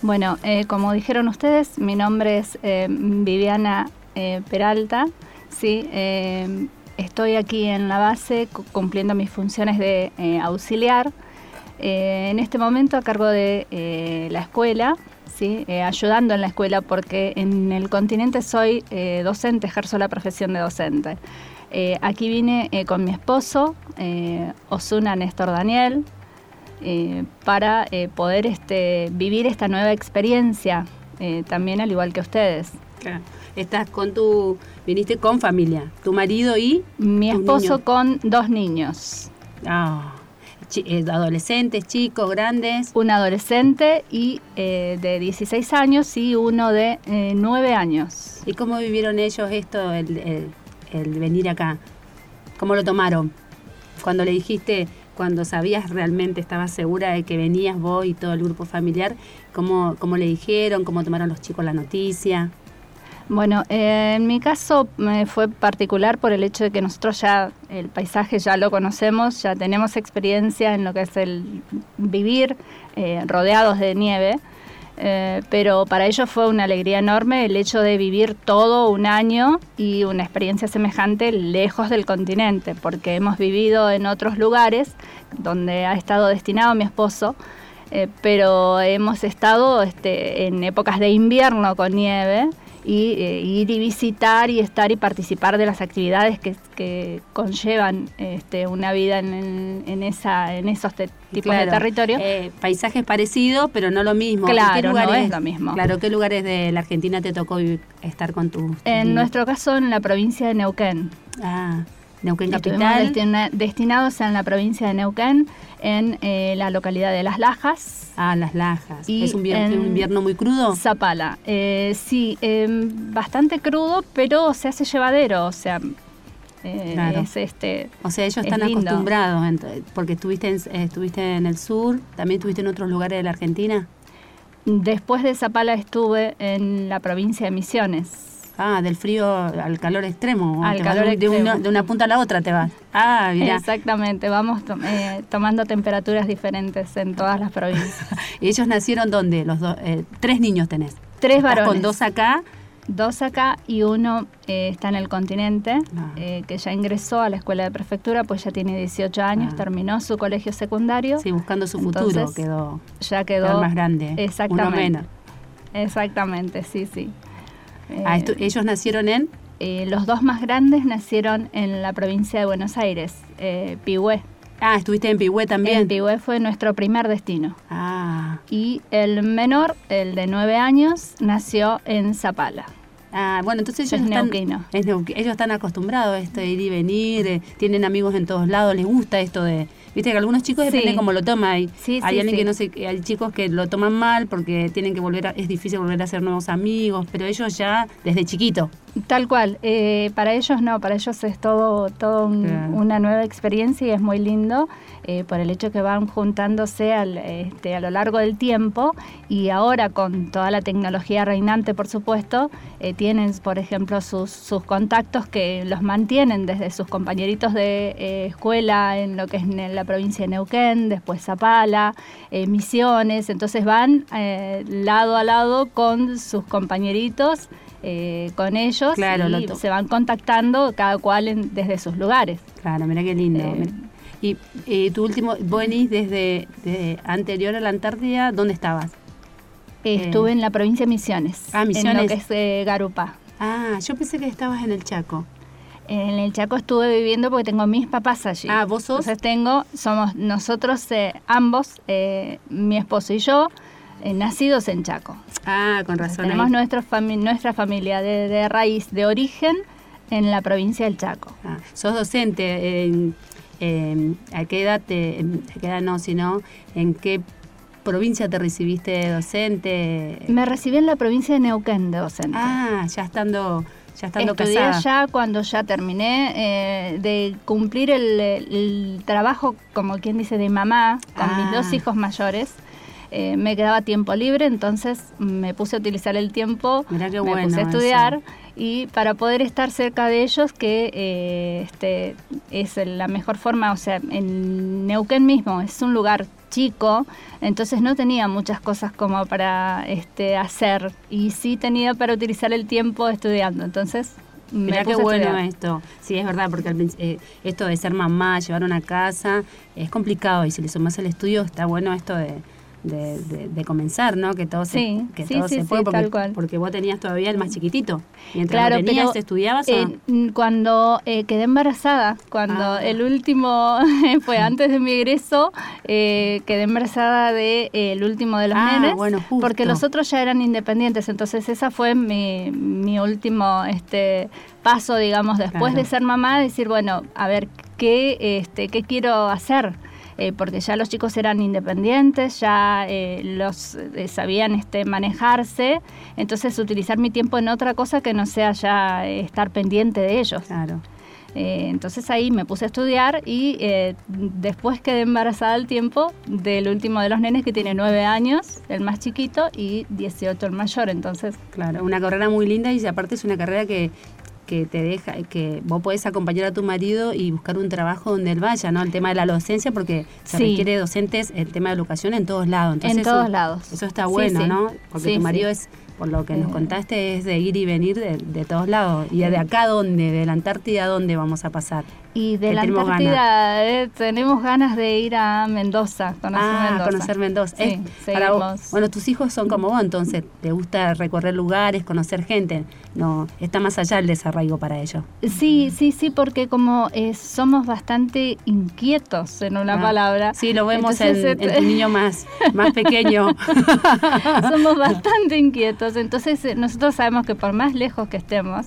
Bueno, eh, como dijeron ustedes, mi nombre es eh, Viviana eh, Peralta. Sí, eh, estoy aquí en la base cu- cumpliendo mis funciones de eh, auxiliar. En este momento a cargo de la escuela, ¿sí? Ayudando en la escuela porque en el continente soy docente, ejerzo la profesión de docente. Aquí vine con mi esposo, Osuna Néstor Daniel, para poder este, vivir esta nueva experiencia, también al igual que ustedes. Estás con tu, viniste con familia, tu marido y Mi esposo niños. con dos niños, Ah, eh, adolescentes, chicos, grandes. un adolescente y eh, de 16 años y uno de eh, 9 años. ¿Y cómo vivieron ellos esto, el, el- el venir acá? ¿Cómo lo tomaron? Cuando le dijiste, cuando sabías realmente, estabas segura de que venías vos y todo el grupo familiar, ¿cómo, cómo le dijeron? ¿Cómo tomaron los chicos la noticia? Bueno, eh, en mi caso me fue particular por el hecho de que nosotros ya el paisaje ya lo conocemos, ya tenemos experiencia en lo que es el vivir eh, rodeados de nieve, eh, pero para ellos fue una alegría enorme el hecho de vivir todo un año y una experiencia semejante lejos del continente, porque hemos vivido en otros lugares donde ha estado destinado mi esposo. eh, pero hemos estado este, en épocas de invierno con nieve y eh, ir y visitar y estar y participar de las actividades que, que conllevan este, una vida en, en, esa, en esos te- tipos Claro, de territorio. eh, paisajes parecidos, pero no lo mismo. Claro, ¿En qué no lugares, es lo mismo. Claro, ¿qué lugares de la Argentina te tocó estar con tu en nuestro caso, en la provincia de Neuquén. Ah, Neuquén Capital. destina- destinados en la provincia de Neuquén, en eh, la localidad de Las Lajas. Ah, Las Lajas. Y ¿Es un, un invierno muy crudo? Zapala. Eh, sí, eh, bastante crudo, pero se hace llevadero, o sea, eh, Claro. es este... O sea, ellos es están lindo. acostumbrados, porque estuviste en, eh, estuviste en el sur, también estuviste en otros lugares de la Argentina. Después de Zapala estuve en la provincia de Misiones. Ah, del frío al calor extremo. Al vas calor de, de extremo. una, de una punta a la otra te vas. Ah, mira. Exactamente, vamos to- eh, tomando temperaturas diferentes en todas las provincias. ¿Y ellos nacieron dónde? Los dos, eh, tres niños tenés. Tres Estás varones. con dos acá. Dos acá y uno eh, está en el continente, Ah. eh, que ya ingresó a la escuela de prefectura, pues ya tiene 18 años, Ah. terminó su colegio secundario, Sí, buscando su futuro. Entonces, Quedó, ya quedó quedó... más grande. Exactamente. Uno menos. Exactamente, sí, sí. Ah, Eh, ellos nacieron en. eh, los dos más grandes nacieron en la provincia de Buenos Aires, eh, Pigüé. Ah, estuviste en Pigüé también. En Pigüé fue nuestro primer destino. Ah, Y el menor, el de nueve años, nació en Zapala. ah, bueno, entonces Es ellos están, neuquino. es neuqui- ellos están acostumbrados a esto de ir y venir, eh, tienen amigos en todos lados, les gusta esto de... Viste que algunos chicos Sí. depende cómo lo toman. Hay, Sí, hay sí, alguien sí. que no sé, hay chicos que lo toman mal porque tienen que volver a, es difícil volver a hacer nuevos amigos, pero ellos ya desde chiquito. Tal cual, eh, para ellos no, para ellos es todo, todo un- Claro. una nueva experiencia y es muy lindo eh, por el hecho que van juntándose al, este, a lo largo del tiempo y ahora con toda la tecnología reinante, por supuesto, eh, tienen, por ejemplo, sus, sus contactos que los mantienen desde sus compañeritos de eh, escuela en lo que es en la provincia de Neuquén, después Zapala, Misiones, entonces van eh, lado a lado con sus compañeritos. Eh, con ellos Claro, y se van contactando cada cual en- desde sus lugares. Claro, mira qué lindo. Eh. Y eh, tu último, venís desde, desde anterior a la Antártida, ¿dónde estabas? Eh, Estuve en la provincia de Misiones, Ah, en Misiones. lo que es eh, Garupá. Ah, yo pensé que estabas en el Chaco. En el Chaco estuve viviendo porque tengo mis papás allí. Ah, ¿vos sos? Entonces tengo, somos nosotros eh, ambos, eh, mi esposo y yo, eh, nacidos en Chaco. Ah, con razón. Tenemos ahí. nuestra, fami- nuestra familia de, de raíz, de origen, en la provincia del Chaco. Ah, sos docente. En, en- ¿A qué edad te, en- a qué edad no, sino en qué provincia te recibiste de docente? Me recibí en la provincia de Neuquén de docente. Ah, ya estando, ya estando Estudié casada. ya cuando ya terminé eh, de cumplir el, el trabajo, como quien dice, de mamá con Ah. mis dos hijos mayores. Eh, me quedaba tiempo libre, entonces me puse a utilizar el tiempo, Mirá qué me bueno puse a estudiar eso. y para poder estar cerca de ellos, que eh, este, es la mejor forma, o sea, en Neuquén mismo es un lugar chico, entonces no tenía muchas cosas como para este, hacer y sí tenía para utilizar el tiempo estudiando, entonces Mirá qué bueno esto. Sí, es verdad, porque eh, esto de ser mamá, llevar una casa, es complicado. Y si le sumas el estudio, está bueno esto de, de, de- de comenzar, ¿no? Que todo se, Sí, que sí, todo sí, se puede, porque, tal cual. porque vos tenías todavía el más chiquitito. Mientras Claro, lo tenías, pero, ¿estudiabas o eh, mm, cuando eh, quedé embarazada, cuando Ah. el último fue antes de mi egreso, eh, quedé embarazada de eh, el último de los Ah, nenes, bueno, porque los otros ya eran independientes, entonces esa fue mi, mi último este paso, digamos, después Claro. de ser mamá, decir, bueno, a ver qué este qué quiero hacer. Eh, porque ya los chicos eran independientes, ya eh, los eh, sabían este, manejarse, entonces utilizar mi tiempo en otra cosa que no sea ya estar pendiente de ellos. Claro. Entonces ahí me puse a estudiar y después quedé embarazada al tiempo del último de los nenes que tiene nueve años, el más chiquito, y 18 el mayor. Entonces, Claro, una carrera muy linda y aparte es una carrera que, que te deja, que vos podés acompañar a tu marido y buscar un trabajo donde él vaya, ¿no? El tema de la docencia, porque se Sí. requiere docentes, el tema de educación en todos lados. Entonces en eso- todos lados. Eso está bueno, sí. ¿no? Porque tu marido es, por lo que nos Eh. contaste, es de ir y venir de, de todos lados. ¿Y de acá dónde? ¿De la Antártida dónde vamos a pasar? Y de la Antártida eh, tenemos ganas de ir a Mendoza, conocer Ah, Mendoza. conocer Mendoza. Sí, Eh, para vos- bueno, tus hijos son como vos, entonces te gusta recorrer lugares, conocer gente. No, está más allá el desarraigo para ellos. Sí, sí, sí, porque como eh, somos bastante inquietos en una Ah, palabra. Sí, lo vemos entonces, en, en este, tu niño más, más pequeño. somos bastante inquietos, entonces eh, nosotros sabemos que por más lejos que estemos,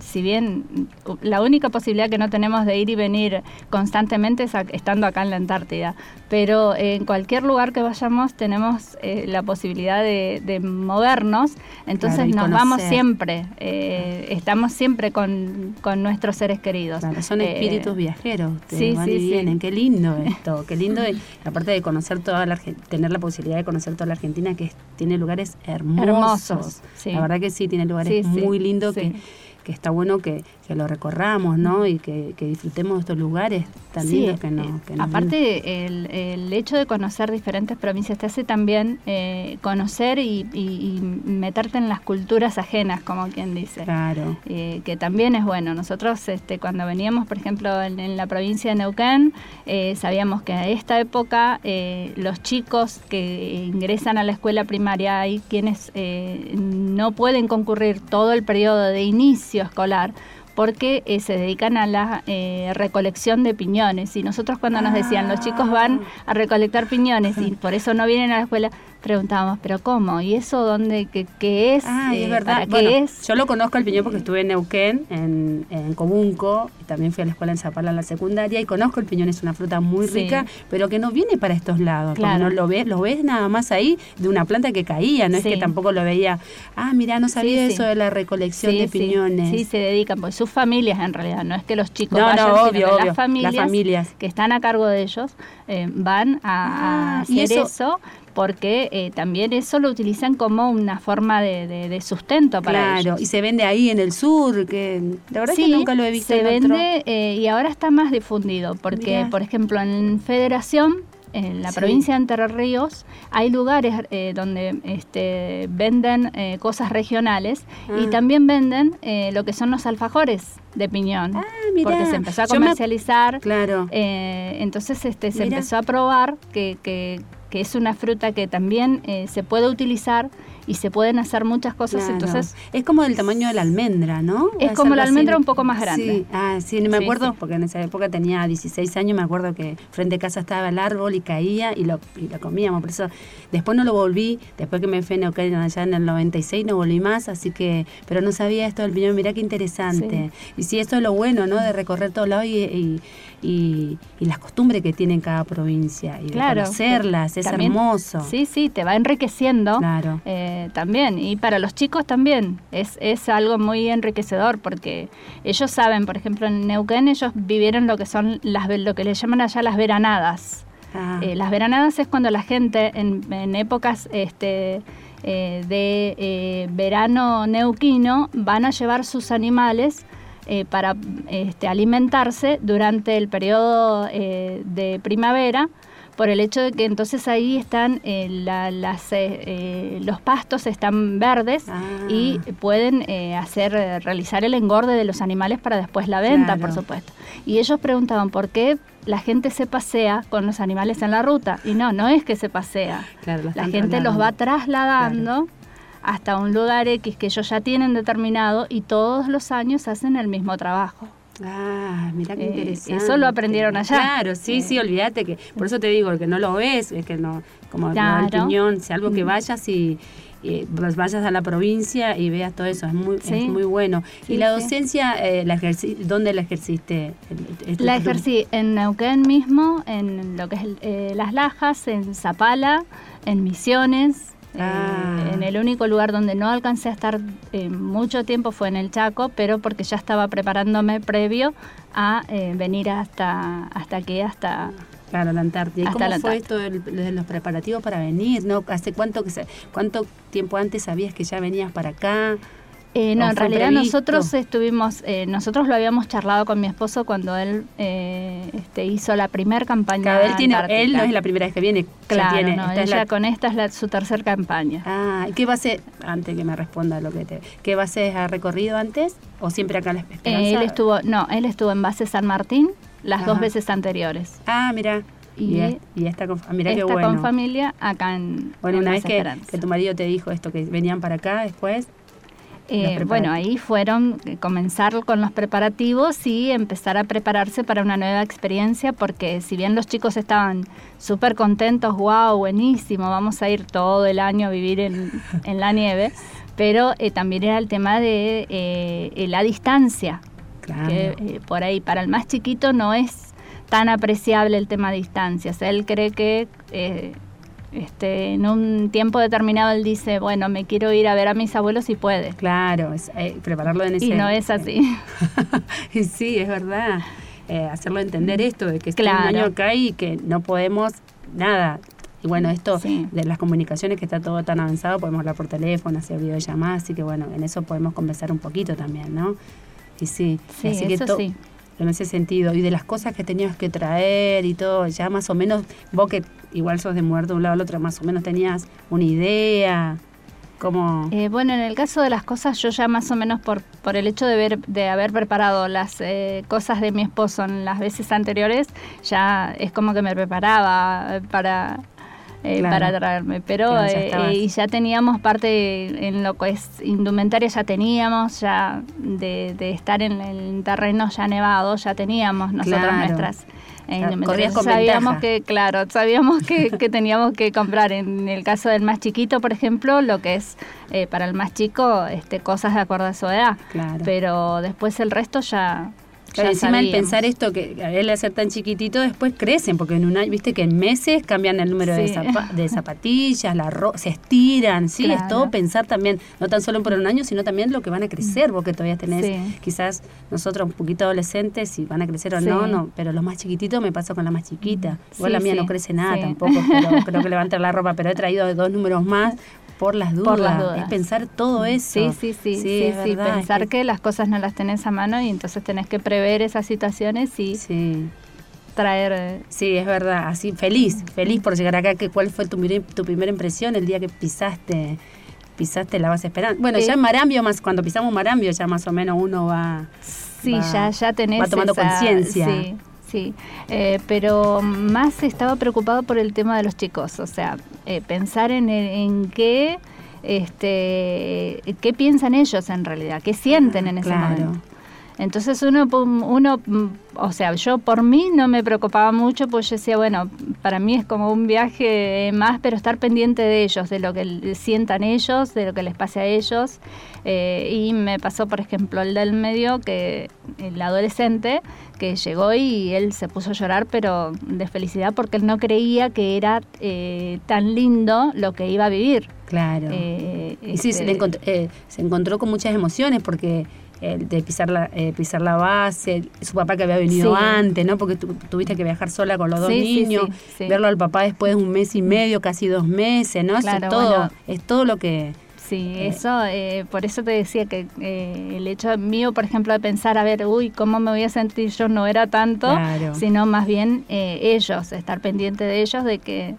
si bien la única posibilidad que no tenemos de ir y venir constantemente es estando acá en la Antártida, pero en cualquier lugar que vayamos tenemos eh, la posibilidad de, de movernos, entonces Claro, nos vamos siempre, eh, estamos siempre con, con nuestros seres queridos. Claro, son Eh, espíritus viajeros, sí, van sí, y sí. vienen. Qué lindo esto, qué lindo. aparte de conocer toda la tener la posibilidad de conocer toda la Argentina, que tiene lugares hermosos. Hermosos. La verdad que sí, tiene lugares muy lindos que, que está bueno que, que lo recorramos, ¿no? Y que, que disfrutemos de estos lugares tan Sí, lindos que, no, eh, que nos aparte el, el hecho de conocer diferentes provincias te hace también eh, conocer y, y- y meterte en las culturas ajenas, como quien dice. Claro. Eh, que también es bueno. Nosotros este, cuando veníamos, por ejemplo, en, en la provincia de Neuquén, eh, sabíamos que a esta época los chicos que ingresan a la escuela primaria hay quienes eh, no pueden concurrir todo el periodo de inicio escolar porque eh, se dedican a la eh, recolección de piñones. Y nosotros cuando nos decían, los chicos van a recolectar piñones y por eso no vienen a la escuela, preguntábamos, ¿pero cómo? ¿Y eso dónde? ¿Qué, qué es? Ah, Eh, es verdad. ¿Para Bueno, qué es? Yo lo conozco al piñón porque estuve en Neuquén, en, en Cobunco, y también fui a la escuela en Zapala en la secundaria, y conozco el piñón, es una fruta muy Sí. rica, pero que no viene para estos lados. Claro. No lo ves, lo ves nada más ahí de una planta que caía, no es que tampoco lo veía. Ah, mira, no sabía Sí, eso de la recolección de piñones. Sí, se dedican, pues sus familias en realidad, no es que los chicos No, vayan, no, sino que obvio, las familias, las familias. que están a cargo de ellos eh, van a, Ah, hacer eso- eso, porque eh, también eso lo utilizan como una forma de, de- de sustento para Claro, ellos. y se vende ahí en el sur, que la verdad Sí, es que nunca lo he visto. se en otro- vende eh, y ahora está más difundido, porque Mirá. por ejemplo en Federación, en la Sí. provincia de Entre Ríos, hay lugares eh, donde este, venden eh, cosas regionales y Ah. también venden eh, lo que son los alfajores de piñón, Ah, mirá. porque se empezó a me- comercializar. Claro. Entonces este, se empezó a probar que, que- que es una fruta que también se puede utilizar y se pueden hacer muchas cosas. Claro. Entonces es como del tamaño de la almendra, ¿no? Es como la así. almendra un poco más grande. Sí, ah, sí, me Sí, acuerdo sí. porque en esa época tenía 16 años, me acuerdo que frente a casa estaba el árbol y caía y lo, y lo comíamos. Por eso después no lo volví, después que me fui a Neuquén allá en el 96 no volví más, así que, pero no sabía esto del piñón, mirá qué interesante. Y sí, esto es lo bueno, ¿no? De recorrer todos lados y, y, y- y las costumbres que tiene cada provincia y Claro. de conocerlas, es También- hermoso. Sí, sí, te va enriqueciendo Claro. eh, también. Y para los chicos también es, es algo muy enriquecedor porque ellos saben, por ejemplo, en Neuquén ellos vivieron lo que son las lo que le llaman allá las veranadas. Ah, Eh, las veranadas es cuando la gente en, en épocas este, eh, de eh, verano neuquino van a llevar sus animales para este, alimentarse durante el periodo de primavera por el hecho de que entonces ahí están eh, la- las, eh, eh, los pastos están verdes Ah. y pueden eh, hacer realizar el engorde de los animales para después la venta, por supuesto. Y ellos preguntaban por qué la gente se pasea con los animales en la ruta. Y no, no es que se pasea. claro, La gente los va trasladando. trasladando hasta un lugar X que ellos ya tienen determinado y todos los años hacen el mismo trabajo. Ah, mira qué Eh, interesante. eso lo aprendieron allá. Claro, sí, sí, olvídate que, por eso te digo, el que no lo ves, es que no, como Claro. el piñón, si algo que Mm. vayas y, y, pues vayas a la provincia y veas todo eso, es muy, Sí. es muy bueno. Sí, y la docencia, eh, la ejerci- ¿dónde la ejerciste? La ejercí en Neuquén mismo, en lo que es eh, Las Lajas, en Zapala, en Misiones. Eh, Ah. en el único lugar donde no alcancé a estar eh, mucho tiempo fue en el Chaco, pero porque ya estaba preparándome previo a eh, venir hasta, hasta aquí, hasta... Claro, la Antártida. ¿Y cómo la fue esto de los preparativos para venir? ¿No? ¿Hace cuánto que se, cuánto tiempo antes sabías que ya venías para acá? Eh, no, ¿O en realidad previsto? nosotros estuvimos, eh, nosotros lo habíamos charlado con mi esposo cuando él eh, este, hizo la primer campaña. Claro, él, tiene, él no es la primera vez que viene. Claro, tiene, no, esta él es la- ya con esta es la- su tercer campaña. Ah, ¿y qué base, antes que me responda lo que te... ¿Qué bases ha recorrido antes? ¿O siempre acá en la Esperanza? Eh, él estuvo, no, él estuvo en base San Martín las dos veces anteriores. Ah, mira. Y, Y- es- y esta con, mira qué bueno. con familia acá en Bueno, en una vez que, Esperanza. que tu marido te dijo esto, que venían para acá después. Eh, bueno, ahí fueron eh, comenzar con los preparativos y empezar a prepararse para una nueva experiencia, porque si bien los chicos estaban súper contentos, wow, buenísimo, vamos a ir todo el año a vivir en, en la nieve, pero eh, también era el tema de eh, la distancia, Claro. que por ahí para el más chiquito no es tan apreciable el tema de distancias. Él cree que eh, este, en un tiempo determinado él dice, bueno, me quiero ir a ver a mis abuelos y puede. Claro, es, eh, prepararlo en ese... Y no es así. Y sí, es verdad. Eh, hacerlo entender esto, de que Claro. un año acá y que no podemos nada. Y bueno, esto Sí. de las comunicaciones que está todo tan avanzado, podemos hablar por teléfono, hacer videollamadas, así que bueno, en eso podemos conversar un poquito también, ¿no? Y sí, Sí, así que eso to- sí. en ese sentido, y de las cosas que tenías que traer y todo, ya más o menos, vos que igual sos de muerto de un lado al otro, más o menos tenías una idea, como... Eh, bueno, en el caso de las cosas, yo ya más o menos por, por el hecho de, ver, de haber preparado las eh, cosas de mi esposo en las veces anteriores, ya es como que me preparaba para, eh, Claro. para traerme. Pero ya eh, y ya teníamos parte en lo que es indumentaria, ya teníamos, ya de, de estar en el terreno ya nevado, ya teníamos nosotros Claro. nuestras. Eh, corrías con sabíamos ventaja. que, claro, sabíamos que, que teníamos que comprar en el caso del más chiquito, por ejemplo, lo que es eh, para el más chico, este, cosas de acuerdo a su edad. Claro. Pero después el resto ya. Claro, encima el pensar esto, que él al ser tan chiquitito, después crecen, porque en un año, viste que en meses cambian el número de, Sí. zapa- de zapatillas, la ro- se estiran, sí, es Claro. todo pensar también, no tan solo por un año, sino también lo que van a crecer, vos que todavía tenés, Sí. quizás nosotros un poquito adolescentes, si van a crecer o Sí. no, no, pero los más chiquititos me pasó con la más chiquita, igual Sí, la mía no crece nada tampoco, pero creo que le va a entrar la ropa, pero he traído dos números más por las dudas, Por las dudas. es pensar todo eso. Sí, sí, sí, sí, es sí, verdad, es pensar que... las cosas no las tenés a mano y entonces tenés que prever esas situaciones y Sí. traer... eh, Sí, es verdad, así feliz, feliz por llegar acá. Que, ¿Cuál fue tu, primera impresión el día que pisaste pisaste la base Esperanza? Bueno, Eh, ya en Marambio, más cuando pisamos Marambio, ya más o menos uno va... Sí, va- ya, ya tenés. va tomando conciencia. Sí, sí. Eh, pero más estaba preocupado por el tema de los chicos. O sea, eh, pensar en, en qué. Este, qué piensan ellos en realidad, qué sienten en ese Claro. momento. Entonces uno, uno, mm, o sea, yo por mí no me preocupaba mucho, pues yo decía, bueno, para mí es como un viaje más, pero estar pendiente de ellos, de lo que sientan ellos, de lo que les pase a ellos. Eh, y me pasó, por ejemplo, el del medio, que el adolescente, que llegó y él se puso a llorar, pero de felicidad, porque él no creía que era eh, tan lindo lo que iba a vivir. Claro. Eh, y sí, se, este, le encontró, eh, se encontró con muchas emociones porque el de pisar la, eh, pisar la base, su papá que había venido Sí. antes, ¿no? Porque tu- tuviste que viajar sola con los dos Sí, niños, sí, verlo al papá después de un mes y medio, casi dos meses, ¿no? Eso es todo, bueno. es todo lo que... Sí, Eh, eso, eh, por eso te decía que eh, el hecho mío, por ejemplo, de pensar, a ver, uy, ¿cómo me voy a sentir yo? No era tanto, Claro. sino más bien eh, ellos, estar pendiente de ellos, de que eh,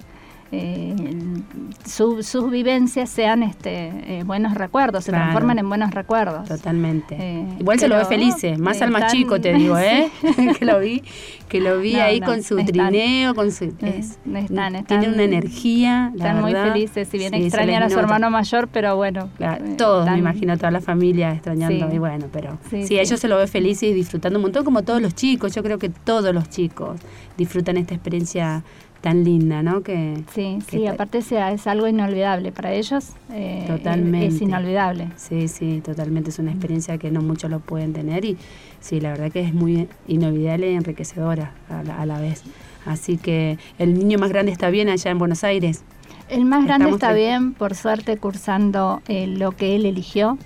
su- sus vivencias sean este, eh, buenos recuerdos, se Claro. transforman en buenos recuerdos. Totalmente. Eh, Igual se lo ve felices, más eh, al más chico te digo, ¿eh? que lo vi, que lo vi No, ahí no, con su están- trineo, con su es- están- están- tiene una energía, la Están muy felices, si bien Sí, extrañan a su hermano mayor, pero bueno. Claro, eh, todos, me imagino, toda la familia extrañando. Sí. Y bueno, pero sí, Sí, sí. ellos se lo ve felices y disfrutando un montón, como todos los chicos. Yo creo que todos los chicos disfrutan esta experiencia tan linda, ¿no? Que, Sí, que sí, aparte sea, es algo inolvidable para ellos. eh, Totalmente. Es inolvidable. Sí, sí, totalmente. Es una experiencia que no muchos lo pueden tener y sí, la verdad que es muy inolvidable y enriquecedora a la, a la vez. Así que el niño más grande está bien allá en Buenos Aires. El más grande Estamos está bien, por suerte, cursando eh, lo que él eligió.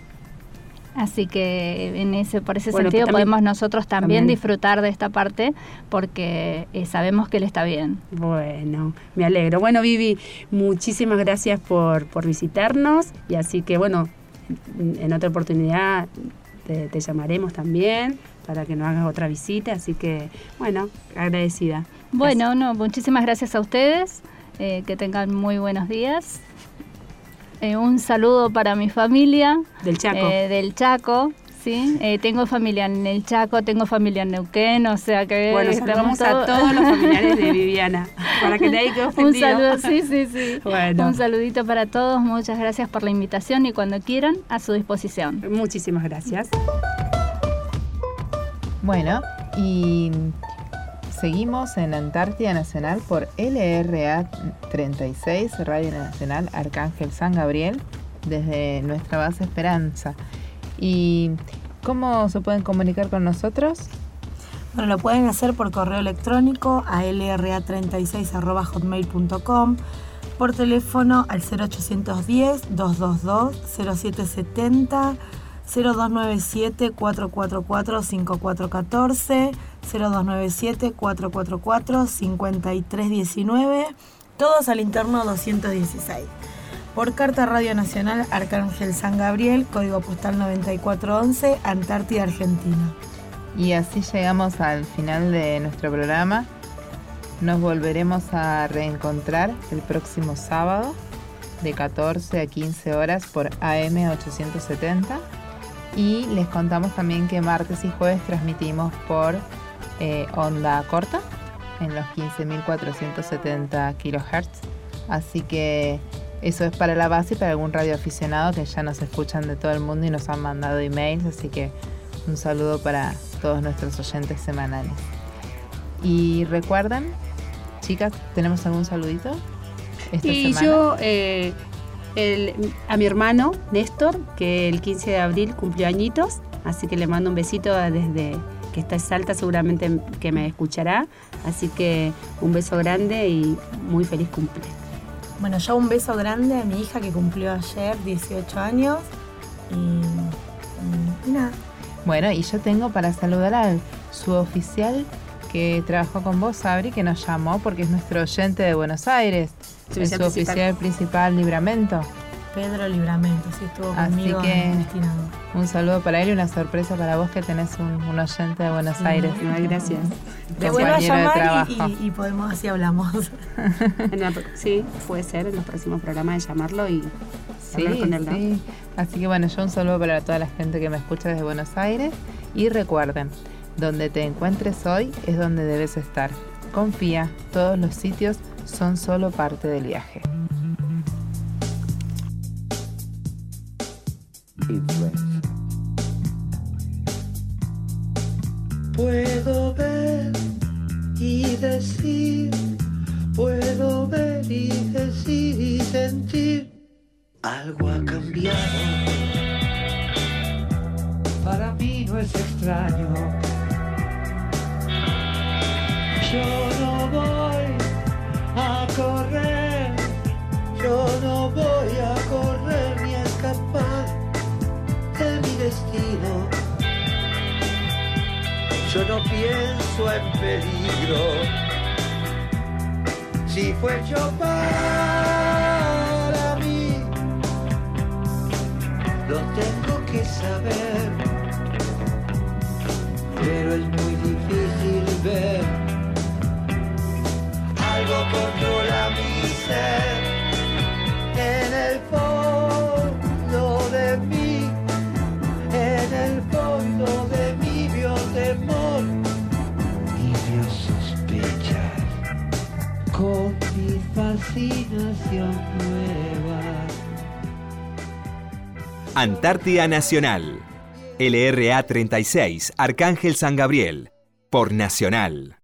Así que en ese, por ese Bueno, sentido también- podemos nosotros también, también. disfrutar de esta parte porque eh, sabemos que él está bien. Bueno, me alegro. Bueno, Vivi, muchísimas gracias por, por visitarnos y así que, bueno, en otra oportunidad te, te llamaremos también para que nos hagas otra visita, así que bueno, agradecida. Bueno, no, muchísimas gracias a ustedes, eh, que tengan muy buenos días. Eh, un saludo para mi familia. Del Chaco. eh, del Chaco, sí. Eh, tengo familia en el Chaco, tengo familia en Neuquén, o sea que Bueno, saludamos a todos los familiares de Viviana, para que nadie quede Un saludo, sí, sí, sí. Bueno. Un saludito para todos, muchas gracias por la invitación y cuando quieran, a su disposición. Muchísimas gracias. Bueno, y seguimos en Antártida Nacional por LRA 36, Radio Nacional Arcángel San Gabriel, desde nuestra base Esperanza. ¿Y cómo se pueden comunicar con nosotros? Bueno, lo pueden hacer por correo electrónico a lra36.hotmail.com, por teléfono al 0810-222-0770, 0297-444-5414, 0297-444-5319, todos al interno 216. Por carta Radio Nacional Arcángel San Gabriel, código postal 9411, Antártida, Argentina. Y así llegamos al final de nuestro programa. Nos volveremos a reencontrar el próximo sábado de 14 a 15 horas por AM 870. Y les contamos también que martes y jueves transmitimos por eh, onda corta en los 15.470 kHz. Así que eso es para la base y para algún radioaficionado que ya nos escuchan de todo el mundo y nos han mandado emails. Así que un saludo para todos nuestros oyentes semanales. Y recuerden, chicas, ¿tenemos algún saludito? Esta Y semana? yo eh, el- a mi hermano Néstor, que el 15 de abril cumplió añitos, así que le mando un besito desde que está en Salta, seguramente que me escuchará. Así que un beso grande y muy feliz cumple. Bueno, yo un beso grande a mi hija que cumplió ayer 18 años. Y, y nada. Bueno, y yo tengo para saludar al suboficial que trabajó con vos, Sabri, que nos llamó porque es nuestro oyente de Buenos Aires. El Suboficial suboficial principal Libramento. Pedro Libramento, sí, estuvo Así conmigo que- en Destinado. Un saludo para él y una sorpresa para vos que tenés un, un oyente de Buenos Aires. Ay, gracias. Te vuelvo a llamar y, y- y podemos, así hablamos. La- sí, puede ser en los próximos programas de llamarlo y Sí, hablar con él. ¿no? sí. Así que bueno, yo un saludo para toda la gente que me escucha desde Buenos Aires. Y recuerden, donde te encuentres hoy es donde debes estar. Confía, todos los sitios son solo parte del viaje. Antártida Nacional. LRA 36, Arcángel San Gabriel. Por Nacional.